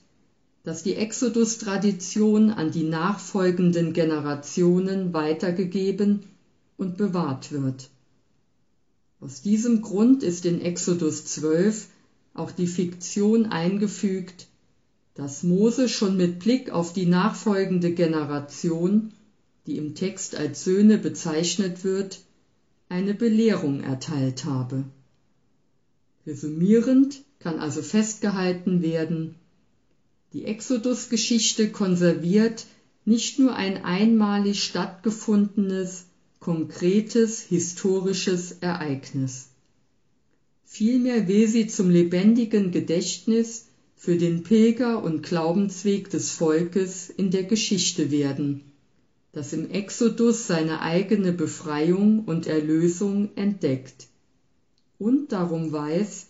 dass die Exodus-Tradition an die nachfolgenden Generationen weitergegeben und bewahrt wird. Aus diesem Grund ist in Exodus 12 auch die Fiktion eingefügt, dass Mose schon mit Blick auf die nachfolgende Generation, die im Text als Söhne bezeichnet wird, eine Belehrung erteilt habe. Resümierend kann also festgehalten werden, die Exodus-Geschichte konserviert nicht nur ein einmalig stattgefundenes, konkretes historisches Ereignis. Vielmehr will sie zum lebendigen Gedächtnis für den Pilger- und Glaubensweg des Volkes in der Geschichte werden, das im Exodus seine eigene Befreiung und Erlösung entdeckt und darum weiß,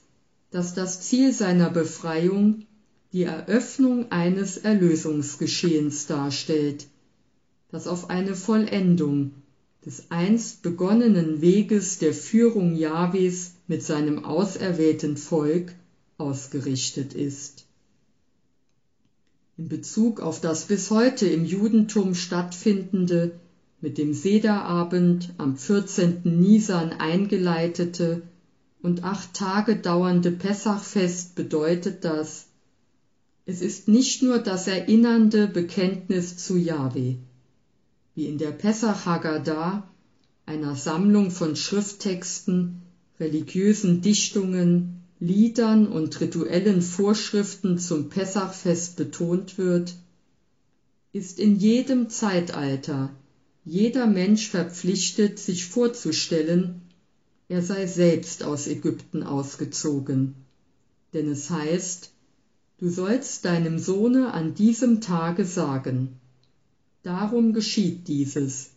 dass das Ziel seiner Befreiung die Eröffnung eines Erlösungsgeschehens darstellt, das auf eine Vollendung des einst begonnenen Weges der Führung Jahwes mit seinem auserwählten Volk ausgerichtet ist in Bezug auf das bis heute im Judentum stattfindende, mit dem Sederabend am 14. Nisan eingeleitete und acht Tage dauernde Pessachfest bedeutet das, es ist nicht nur das erinnernde Bekenntnis zu Jahwe, wie in der Pessach Haggadah, einer Sammlung von Schrifttexten, religiösen Dichtungen, Liedern und rituellen Vorschriften zum Pessachfest betont wird, ist in jedem Zeitalter jeder Mensch verpflichtet, sich vorzustellen, er sei selbst aus Ägypten ausgezogen. Denn es heißt, du sollst deinem Sohne an diesem Tage sagen, darum geschieht dieses,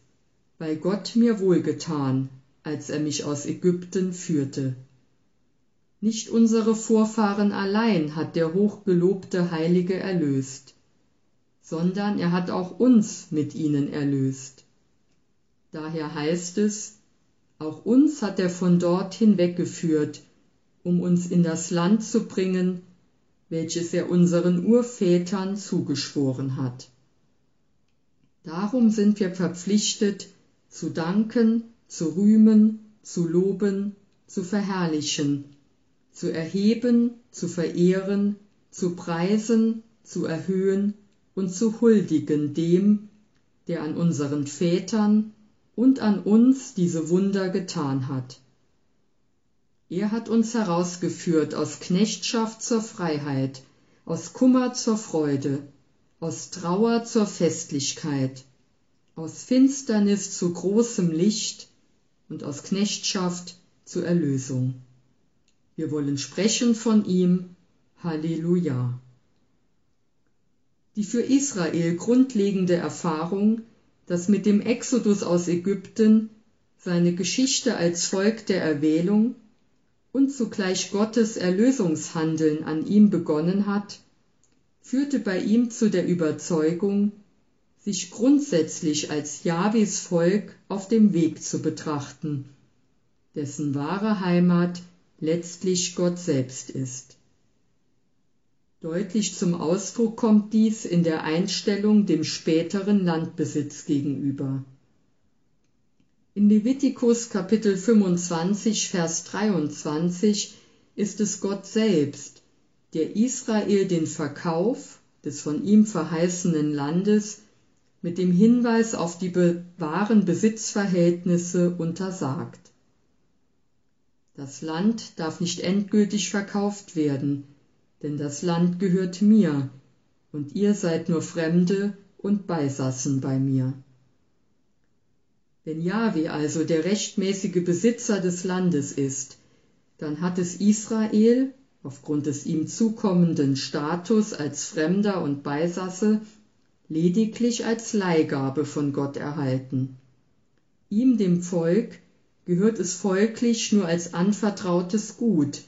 weil Gott mir wohlgetan, als er mich aus Ägypten führte. Nicht unsere Vorfahren allein hat der hochgelobte Heilige erlöst, sondern er hat auch uns mit ihnen erlöst. Daher heißt es, auch uns hat er von dort hinweggeführt, um uns in das Land zu bringen, welches er unseren Urvätern zugeschworen hat. Darum sind wir verpflichtet, zu danken, zu rühmen, zu loben, zu verherrlichen, zu erheben, zu verehren, zu preisen, zu erhöhen und zu huldigen dem, der an unseren Vätern und an uns diese Wunder getan hat. Er hat uns herausgeführt aus Knechtschaft zur Freiheit, aus Kummer zur Freude, aus Trauer zur Festlichkeit, aus Finsternis zu großem Licht und aus Knechtschaft zur Erlösung. Wir wollen sprechen von ihm. Halleluja. Die für Israel grundlegende Erfahrung, dass mit dem Exodus aus Ägypten seine Geschichte als Volk der Erwählung und zugleich Gottes Erlösungshandeln an ihm begonnen hat, führte bei ihm zu der Überzeugung, sich grundsätzlich als Jahwes Volk auf dem Weg zu betrachten, dessen wahre Heimat letztlich Gott selbst ist. Deutlich zum Ausdruck kommt dies in der Einstellung dem späteren Landbesitz gegenüber. In Levitikus Kapitel 25, Vers 23 ist es Gott selbst, der Israel den Verkauf des von ihm verheißenen Landes mit dem Hinweis auf die wahren Besitzverhältnisse untersagt. Das Land darf nicht endgültig verkauft werden, denn das Land gehört mir, und ihr seid nur Fremde und Beisassen bei mir. Wenn Jahwe also der rechtmäßige Besitzer des Landes ist, dann hat es Israel aufgrund des ihm zukommenden Status als Fremder und Beisasse lediglich als Leihgabe von Gott erhalten. Ihm, dem Volk, gehört es folglich nur als anvertrautes Gut,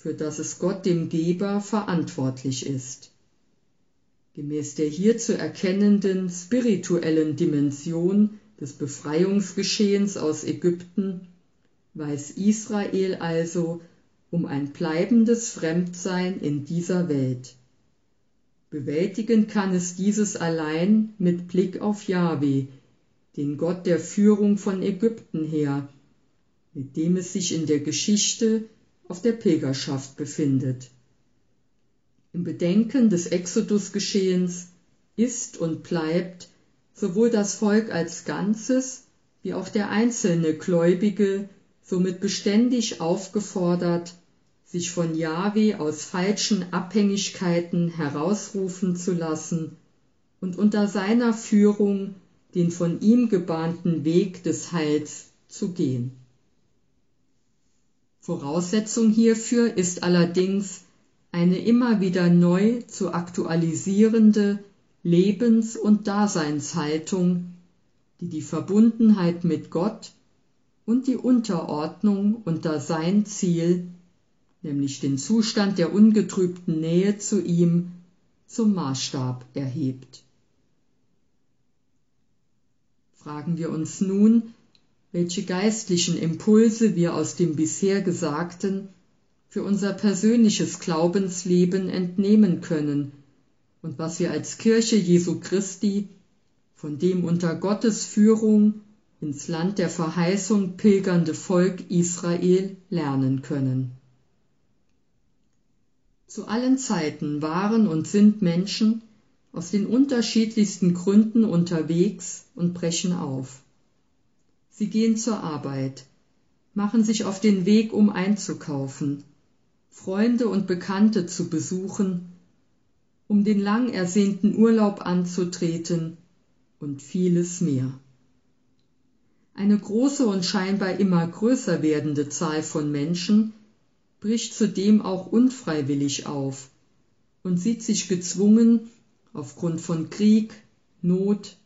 für das es Gott dem Geber verantwortlich ist. Gemäß der hier zu erkennenden spirituellen Dimension des Befreiungsgeschehens aus Ägypten weiß Israel also um ein bleibendes Fremdsein in dieser Welt. Bewältigen kann es dieses allein mit Blick auf Jahwe, den Gott der Führung von Ägypten her, mit dem es sich in der Geschichte auf der Pilgerschaft befindet. Im Bedenken des Exodusgeschehens ist und bleibt sowohl das Volk als Ganzes wie auch der einzelne Gläubige somit beständig aufgefordert, sich von Jahwe aus falschen Abhängigkeiten herausrufen zu lassen und unter seiner Führung den von ihm gebahnten Weg des Heils zu gehen. Voraussetzung hierfür ist allerdings eine immer wieder neu zu aktualisierende Lebens- und Daseinshaltung, die die Verbundenheit mit Gott und die Unterordnung unter sein Ziel, nämlich den Zustand der ungetrübten Nähe zu ihm, zum Maßstab erhebt. Fragen wir uns nun, welche geistlichen Impulse wir aus dem bisher Gesagten für unser persönliches Glaubensleben entnehmen können und was wir als Kirche Jesu Christi von dem unter Gottes Führung ins Land der Verheißung pilgernde Volk Israel lernen können. Zu allen Zeiten waren und sind Menschen aus den unterschiedlichsten Gründen unterwegs und brechen auf. Sie gehen zur Arbeit, machen sich auf den Weg, um einzukaufen, Freunde und Bekannte zu besuchen, um den lang ersehnten Urlaub anzutreten und vieles mehr. Eine große und scheinbar immer größer werdende Zahl von Menschen bricht zudem auch unfreiwillig auf und sieht sich gezwungen, aufgrund von Krieg, Not,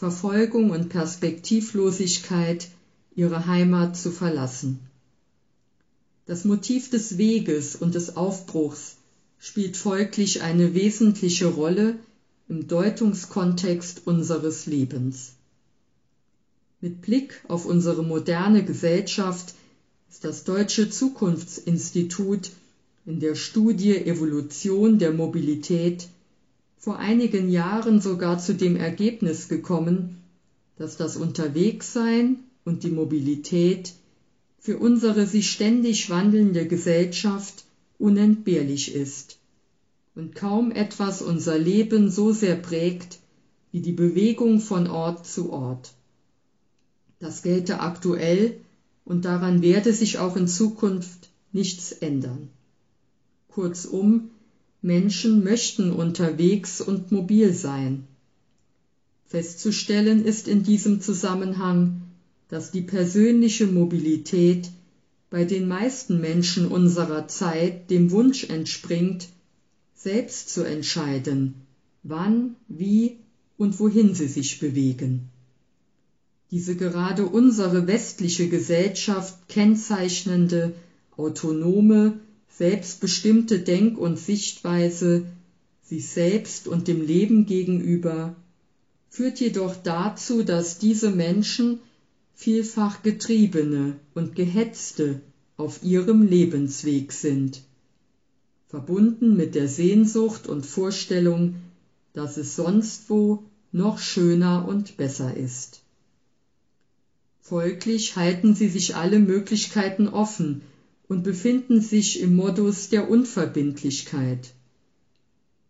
Verfolgung und Perspektivlosigkeit ihre Heimat zu verlassen. Das Motiv des Weges und des Aufbruchs spielt folglich eine wesentliche Rolle im Deutungskontext unseres Lebens. Mit Blick auf unsere moderne Gesellschaft ist das Deutsche Zukunftsinstitut in der Studie Evolution der Mobilität vor einigen Jahren sogar zu dem Ergebnis gekommen, dass das Unterwegssein und die Mobilität für unsere sich ständig wandelnde Gesellschaft unentbehrlich ist und kaum etwas unser Leben so sehr prägt wie die Bewegung von Ort zu Ort. Das gelte aktuell und daran werde sich auch in Zukunft nichts ändern. Kurzum, Menschen möchten unterwegs und mobil sein. Festzustellen ist in diesem Zusammenhang, dass die persönliche Mobilität bei den meisten Menschen unserer Zeit dem Wunsch entspringt, selbst zu entscheiden, wann, wie und wohin sie sich bewegen. Diese gerade unsere westliche Gesellschaft kennzeichnende, autonome, selbstbestimmte Denk- und Sichtweise sich selbst und dem Leben gegenüber führt jedoch dazu, dass diese Menschen vielfach Getriebene und Gehetzte auf ihrem Lebensweg sind, verbunden mit der Sehnsucht und Vorstellung, dass es sonst wo noch schöner und besser ist. Folglich halten sie sich alle Möglichkeiten offen und befinden sich im Modus der Unverbindlichkeit.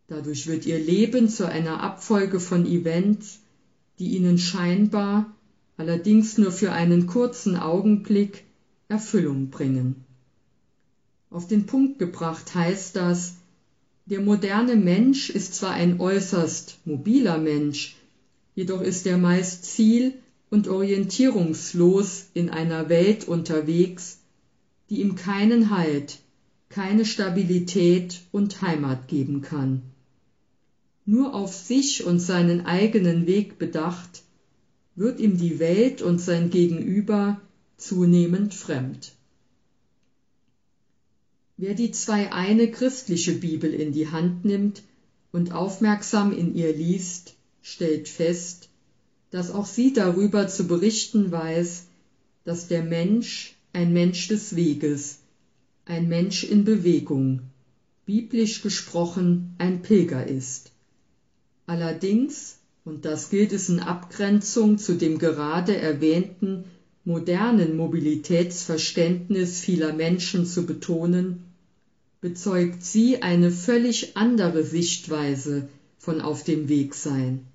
Dadurch wird ihr Leben zu einer Abfolge von Events, die ihnen scheinbar, allerdings nur für einen kurzen Augenblick, Erfüllung bringen. Auf den Punkt gebracht heißt das, der moderne Mensch ist zwar ein äußerst mobiler Mensch, jedoch ist er meist ziel- und orientierungslos in einer Welt unterwegs, die ihm keinen Halt, keine Stabilität und Heimat geben kann nur auf sich und seinen eigenen Weg bedacht, wird ihm die Welt und sein Gegenüber zunehmend fremd. Wer die zwei eine christliche Bibel in die Hand nimmt und aufmerksam in ihr liest, stellt fest, dass auch sie darüber zu berichten weiß, dass der Mensch ein Mensch des Weges, ein Mensch in Bewegung, biblisch gesprochen ein Pilger ist. Allerdings, und das gilt es in Abgrenzung zu dem gerade erwähnten modernen Mobilitätsverständnis vieler Menschen zu betonen, bezeugt sie eine völlig andere Sichtweise von auf dem Weg sein.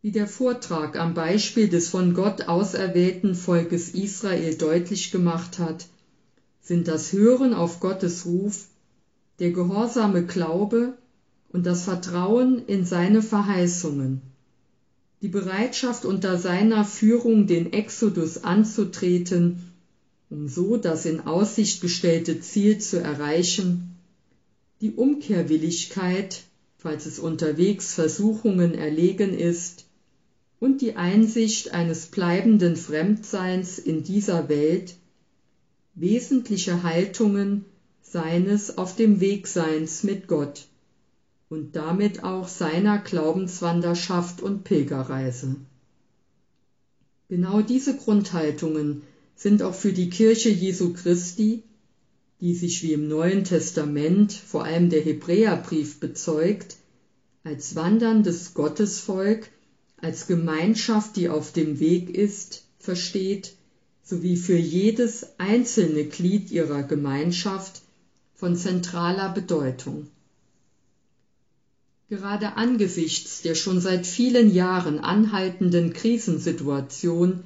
Wie der Vortrag am Beispiel des von Gott auserwählten Volkes Israel deutlich gemacht hat, sind das Hören auf Gottes Ruf, der gehorsame Glaube und das Vertrauen in seine Verheißungen, die Bereitschaft unter seiner Führung den Exodus anzutreten, um so das in Aussicht gestellte Ziel zu erreichen, die Umkehrwilligkeit, falls es unterwegs Versuchungen erlegen ist, und die Einsicht eines bleibenden Fremdseins in dieser Welt, wesentliche Haltungen seines auf dem Wegseins mit Gott und damit auch seiner Glaubenswanderschaft und Pilgerreise. Genau diese Grundhaltungen sind auch für die Kirche Jesu Christi, die sich wie im Neuen Testament vor allem der Hebräerbrief bezeugt, als wanderndes Gottesvolk, als Gemeinschaft, die auf dem Weg ist, versteht, sowie für jedes einzelne Glied ihrer Gemeinschaft von zentraler Bedeutung. Gerade angesichts der schon seit vielen Jahren anhaltenden Krisensituation,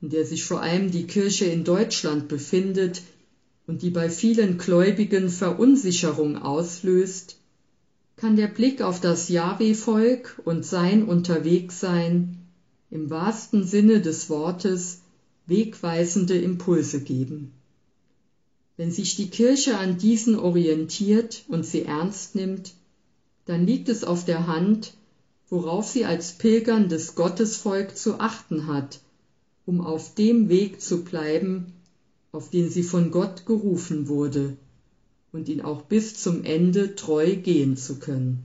in der sich vor allem die Kirche in Deutschland befindet und die bei vielen Gläubigen Verunsicherung auslöst, kann der Blick auf das Jahwe-Volk und sein Unterwegssein im wahrsten Sinne des Wortes wegweisende Impulse geben. Wenn sich die Kirche an diesen orientiert und sie ernst nimmt, dann liegt es auf der Hand, worauf sie als pilgerndes Gottesvolk zu achten hat, um auf dem Weg zu bleiben, auf den sie von Gott gerufen wurde, und ihn auch bis zum Ende treu gehen zu können.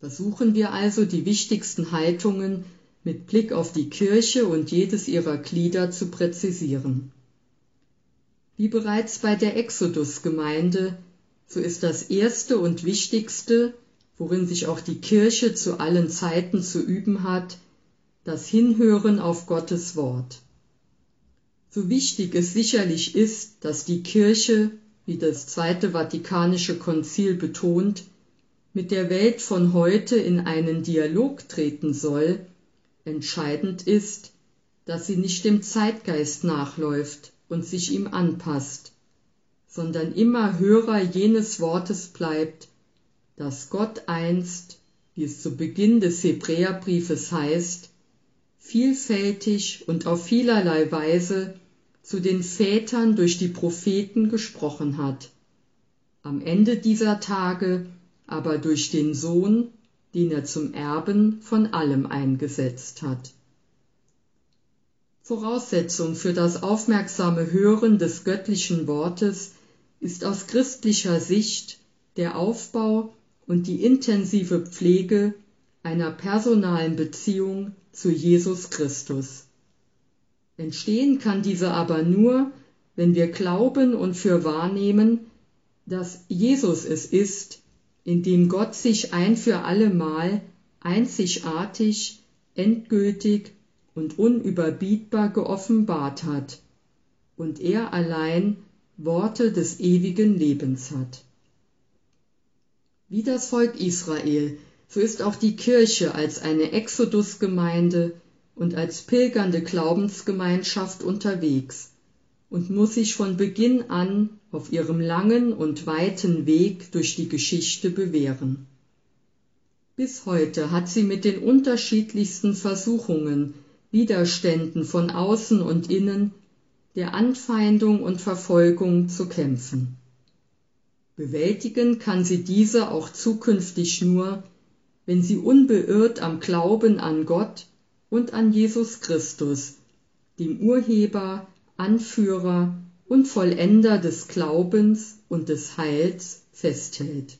Versuchen wir also die wichtigsten Haltungen mit Blick auf die Kirche und jedes ihrer Glieder zu präzisieren. Wie bereits bei der Exodus-Gemeinde so ist das Erste und Wichtigste, worin sich auch die Kirche zu allen Zeiten zu üben hat, das Hinhören auf Gottes Wort. So wichtig es sicherlich ist, dass die Kirche, wie das Zweite Vatikanische Konzil betont, mit der Welt von heute in einen Dialog treten soll, entscheidend ist, dass sie nicht dem Zeitgeist nachläuft und sich ihm anpasst, sondern immer Hörer jenes Wortes bleibt, dass Gott einst, wie es zu Beginn des Hebräerbriefes heißt, vielfältig und auf vielerlei Weise zu den Vätern durch die Propheten gesprochen hat, am Ende dieser Tage aber durch den Sohn, den er zum Erben von allem eingesetzt hat. Voraussetzung für das aufmerksame Hören des göttlichen Wortes ist aus christlicher Sicht der Aufbau und die intensive Pflege einer personalen Beziehung zu Jesus Christus. Entstehen kann diese aber nur, wenn wir glauben und für wahrnehmen, dass Jesus es ist, in dem Gott sich ein für allemal einzigartig, endgültig und unüberbietbar geoffenbart hat und er allein Worte des ewigen Lebens hat. Wie das Volk Israel, so ist auch die Kirche als eine Exodusgemeinde und als pilgernde Glaubensgemeinschaft unterwegs und muss sich von Beginn an auf ihrem langen und weiten Weg durch die Geschichte bewähren. Bis heute hat sie mit den unterschiedlichsten Versuchungen, Widerständen von außen und innen, der Anfeindung und Verfolgung zu kämpfen. Bewältigen kann sie diese auch zukünftig nur, wenn sie unbeirrt am Glauben an Gott und an Jesus Christus, dem Urheber, Anführer und Vollender des Glaubens und des Heils, festhält.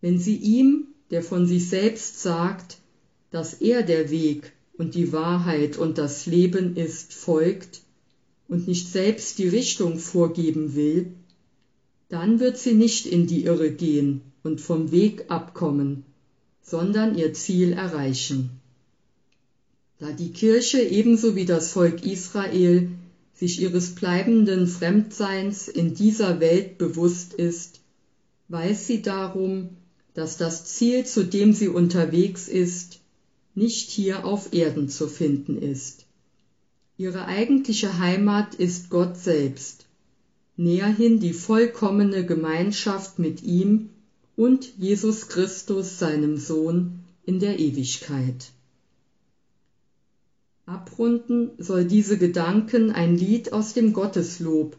Wenn sie ihm, der von sich selbst sagt, dass er der Weg und die Wahrheit und das Leben ist, folgt und nicht selbst die Richtung vorgeben will, dann wird sie nicht in die Irre gehen und vom Weg abkommen, sondern ihr Ziel erreichen. Da die Kirche ebenso wie das Volk Israel sich ihres bleibenden Fremdseins in dieser Welt bewusst ist, weiß sie darum, dass das Ziel, zu dem sie unterwegs ist, nicht hier auf Erden zu finden ist. Ihre eigentliche Heimat ist Gott selbst, näherhin die vollkommene Gemeinschaft mit ihm und Jesus Christus, seinem Sohn, in der Ewigkeit. Abrunden soll diese Gedanken ein Lied aus dem Gotteslob,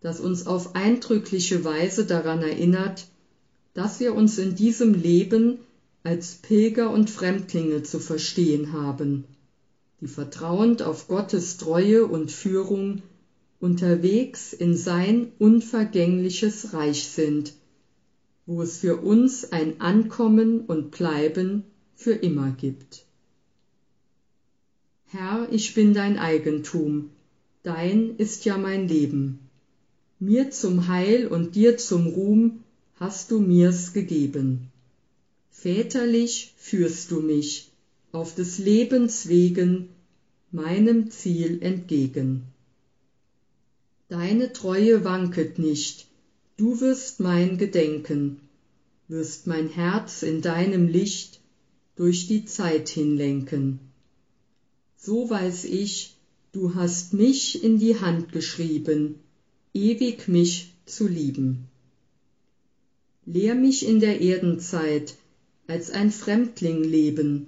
das uns auf eindrückliche Weise daran erinnert, dass wir uns in diesem Leben als Pilger und Fremdlinge zu verstehen haben, die vertrauend auf Gottes Treue und Führung unterwegs in sein unvergängliches Reich sind, wo es für uns ein Ankommen und Bleiben für immer gibt. Herr, ich bin dein Eigentum, dein ist ja mein Leben. Mir zum Heil und dir zum Ruhm hast du mir's gegeben. Väterlich führst du mich auf des Lebens Wegen meinem Ziel entgegen. Deine Treue wanket nicht, du wirst mein Gedenken, wirst mein Herz in deinem Licht durch die Zeit hinlenken. So weiß ich, du hast mich in die Hand geschrieben, ewig mich zu lieben. Lehr mich in der Erdenzeit als ein Fremdling leben,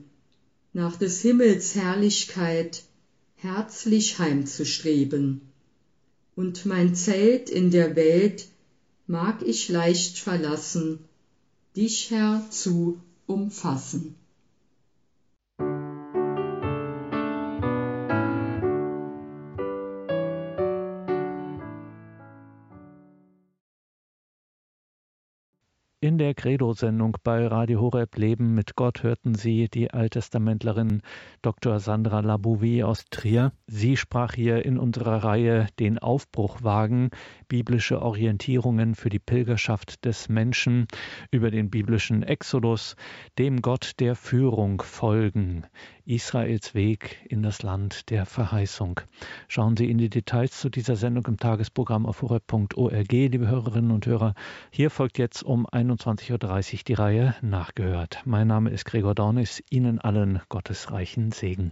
nach des Himmels Herrlichkeit herzlich heimzustreben und mein Zelt in der Welt mag ich leicht verlassen, dich, Herr, zu umfassen. Der Credo-Sendung bei Radio Horeb Leben mit Gott hörten Sie die Alttestamentlerin Dr. Sandra Labouvie aus Trier. Sie sprach hier in unserer Reihe Den Aufbruch wagen, biblische Orientierungen für die Pilgerschaft des Menschen über den biblischen Exodus, dem Gott der Führung folgen. Israels Weg in das Land der Verheißung. Schauen Sie in die Details zu dieser Sendung im Tagesprogramm auf horeb.org, liebe Hörerinnen und Hörer. Hier folgt jetzt um 21.30 Uhr die Reihe Nachgehört. Mein Name ist Gregor Dornis. Ihnen allen Gottes reichen Segen.